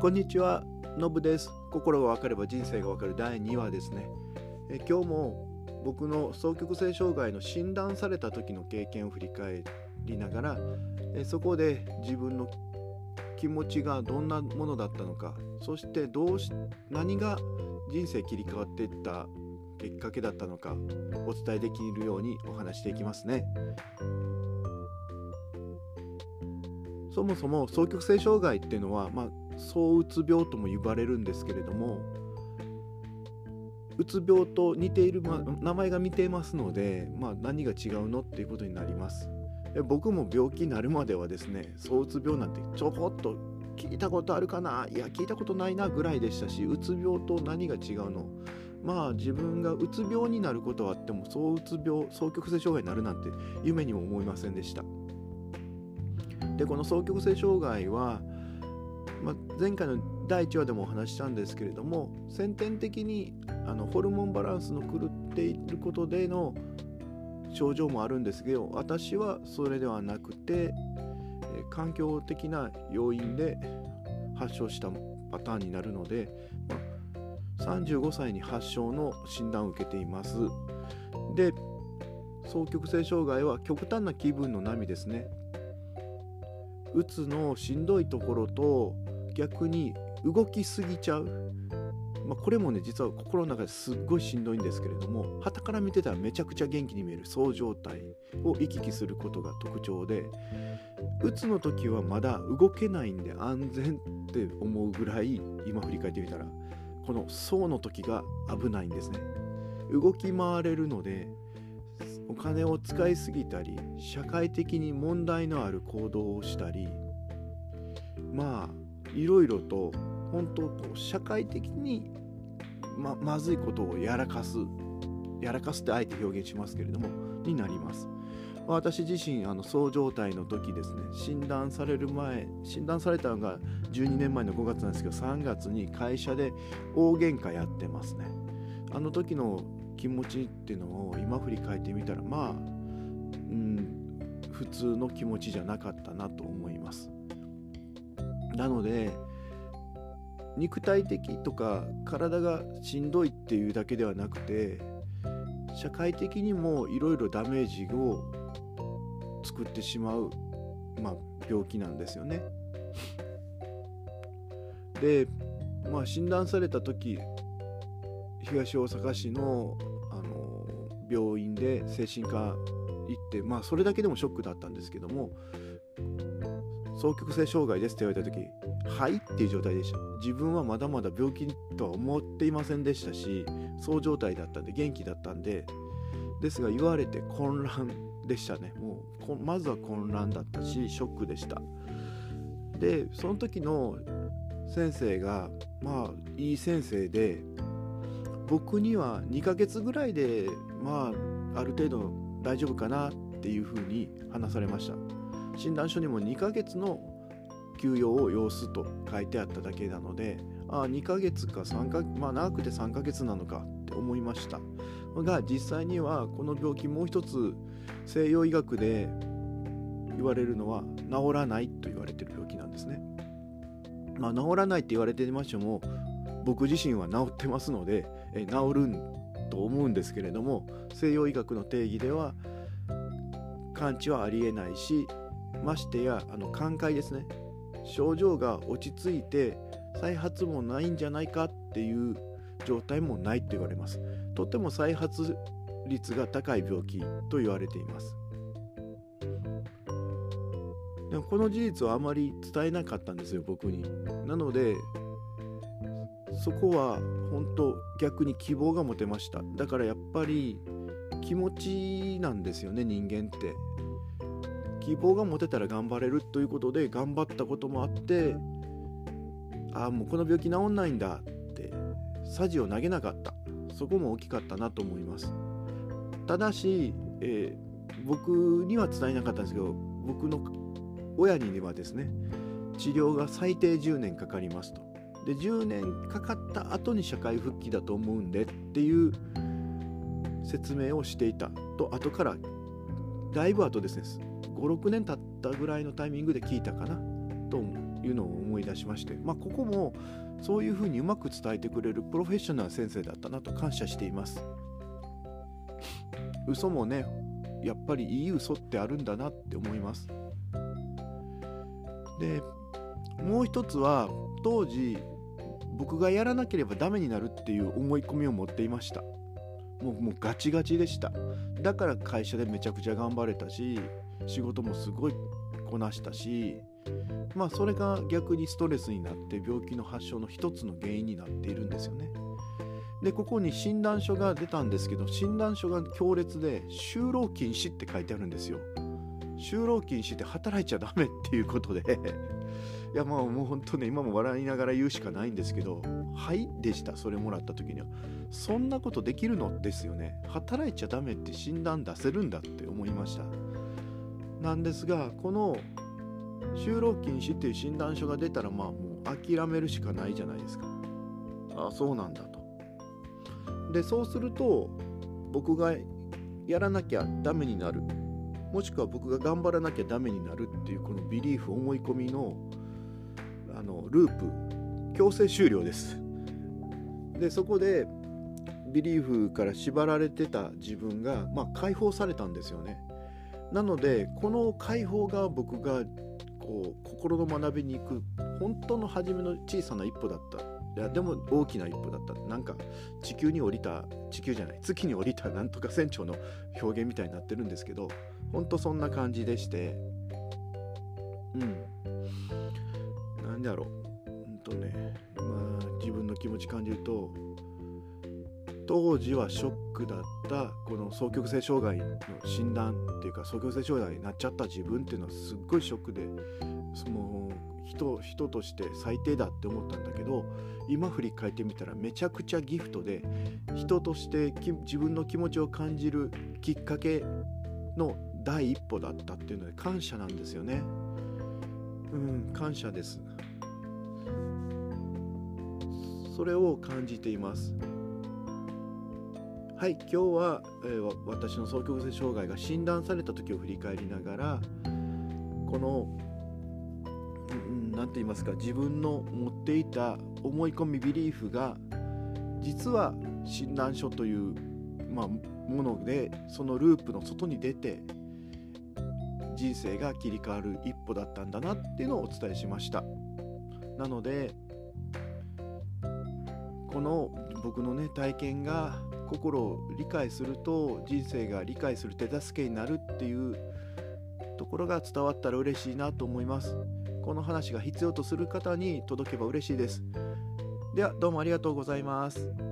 こんにちは、のぶです。心が分かれば人生が分かる第2話ですね。え今日も僕の双極性障害の診断された時の経験を振り返りながらえそこで自分の気持ちがどんなものだったのかそしてどうし何が人生切り替わっていったきっかけだったのかお伝えできるようにお話していきますね。そもそも双極性障害っていうのは、まあ、躁うつ病とも呼ばれるんですけれどもうつ病と似ている、ま、名前が似ていますので、まあ、何が違うのっていうことになります。僕も病気になるまではですね躁うつ病なんてちょこっと聞いたことあるかないや聞いたことないなぐらいでしたしうつ病と何が違うの。まあ自分がうつ病になることはあっても躁うつ病双極性障害になるなんて夢にも思いませんでした。でこの双極性障害は、まあ、前回の第1話でもお話したんですけれども先天的にあのホルモンバランスの狂っていることでの症状もあるんですけど私はそれではなくてえ環境的な要因で発症したパターンになるので、まあ、35歳に発症の診断を受けています。で双極性障害は極端な気分の波ですね。うつのしんどいところと逆に動きすぎちゃう、まあ、これもね実は心の中ですっごいしんどいんですけれども旗から見てたらめちゃくちゃ元気に見える。そう状態を行き来することが特徴でうつの時はまだ動けないんで安全って思うぐらい今振り返ってみたらこのそうの時が危ないんですね。動き回れるのでお金を使いすぎたり社会的に問題のある行動をしたりまあいろいろと本当こう社会的にままずいことをやらかすやらかすってあえて表現しますけれどもになります。私自身あのそう状態の時ですね診断される前診断されたのが12年前の5月なんですけど3月に会社で大喧嘩やってますね。あの時の気持ちっていうのを今振り返ってみたらまあ、うん、普通の気持ちじゃなかったなと思いますなので肉体的とか体がしんどいっていうだけではなくて社会的にもいろいろダメージを作ってしまう、まあ、病気なんですよね。で、まあ、診断された時東大阪市の病院で精神科行ってまあそれだけでもショックだったんですけども双極性障害ですって言われた時はいっていう状態でした。自分はまだまだ病気とは思っていませんでしたしそう状態だったんで元気だったんでですが言われて混乱でしたね。もうまずは混乱だったしショックでした。でその時の先生がまあいい先生で僕には2ヶ月ぐらいでまあある程度大丈夫かなっていうふうに話されました。診断書にも2ヶ月の休養を要すと書いてあっただけなのでああ2ヶ月か3ヶまあ長くて3ヶ月なのかって思いました。が実際にはこの病気もう一つ西洋医学で言われるのは治らないと言われてる病気なんですね。まあ治らないって言われてましても僕自身は治ってますのでえ治るんと思うんですけれども西洋医学の定義では完治はありえないしましてやあの寛解ですね。症状が落ち着いて再発もないんじゃないかっていう状態もないと言われます。とても再発率が高い病気と言われています。でもこの事実はあまり伝えなかったんですよ僕に。なのでそこは本当逆に希望が持てました。だからやっぱり気持ちなんですよね人間って。希望が持てたら頑張れるということで頑張ったこともあってああもうこの病気治んないんだってさじを投げなかった。そこも大きかったなと思います。ただし、えー、僕には伝えなかったんですけど僕の親にはですね治療が最低10年かかりますと。で10年かかった後に社会復帰だと思うんでっていう説明をしていた。と後からだいぶ後ですね。56年経ったぐらいのタイミングで聞いたかな。というのを思い出しまして、まあ、ここもそういうふうにうまく伝えてくれるプロフェッショナル先生だったなと感謝しています。嘘もねやっぱりいい嘘ってあるんだなって思います。でもう一つは当時僕がやらなければダメになるっていう思い込みを持っていました。もうもうガチガチでした。だから会社でめちゃくちゃ頑張れたし仕事もすごいこなしたしまあそれが逆にストレスになって病気の発症の一つの原因になっているんですよね。でここに診断書が出たんですけど診断書が強烈で就労禁止って書いてあるんですよ。就労禁止って働いちゃダメっていうことで。いやまあもう本当ね今も笑いながら言うしかないんですけどはいでしたそれもらった時には。そんなことできるのですよね。働いちゃダメって診断出せるんだって思いました。なんですがこの就労禁止っていう診断書が出たらまあもう諦めるしかないじゃないですか。ああそうなんだと。でそうすると僕がやらなきゃダメになる。もしくは僕が頑張らなきゃダメになるっていうこのビリーフ思い込みのあのループ強制終了です。でそこでビリーフから縛られてた自分が、まあ、解放されたんですよね。なのでこの解放が僕がこう心の学びに行く本当の初めの小さな一歩だった。いやでも大きな一歩だった。なんか地球に降りた地球じゃない月に降りたなんとか船長の表現みたいになってるんですけどほんとそんな感じでして。うん。何だろ？ううんとねまあ自分の気持ち感じると当時はショックだったこの双極性障害の診断っていうか双極性障害になっちゃった自分っていうのはすっごいショックでその人人として最低だって思ったんだけど今振り返ってみたらめちゃくちゃギフトで人として自分の気持ちを感じるきっかけの第一歩だったっていうので感謝なんですよね。うん感謝です。それを感じています。はい今日は、えー、私の双極性障害が診断された時を振り返りながらこの何て言いますか自分の持っていた思い込みビリーフが実は診断書という、まあ、ものでそのループの外に出て人生が切り替わる一歩だったんだなっていうのをお伝えしました。なのでこの僕のね体験が心を理解すると人生が理解する手助けになるっていうところが伝わったら嬉しいなと思います。この話が必要とする方に届けば嬉しいです。ではどうもありがとうございます。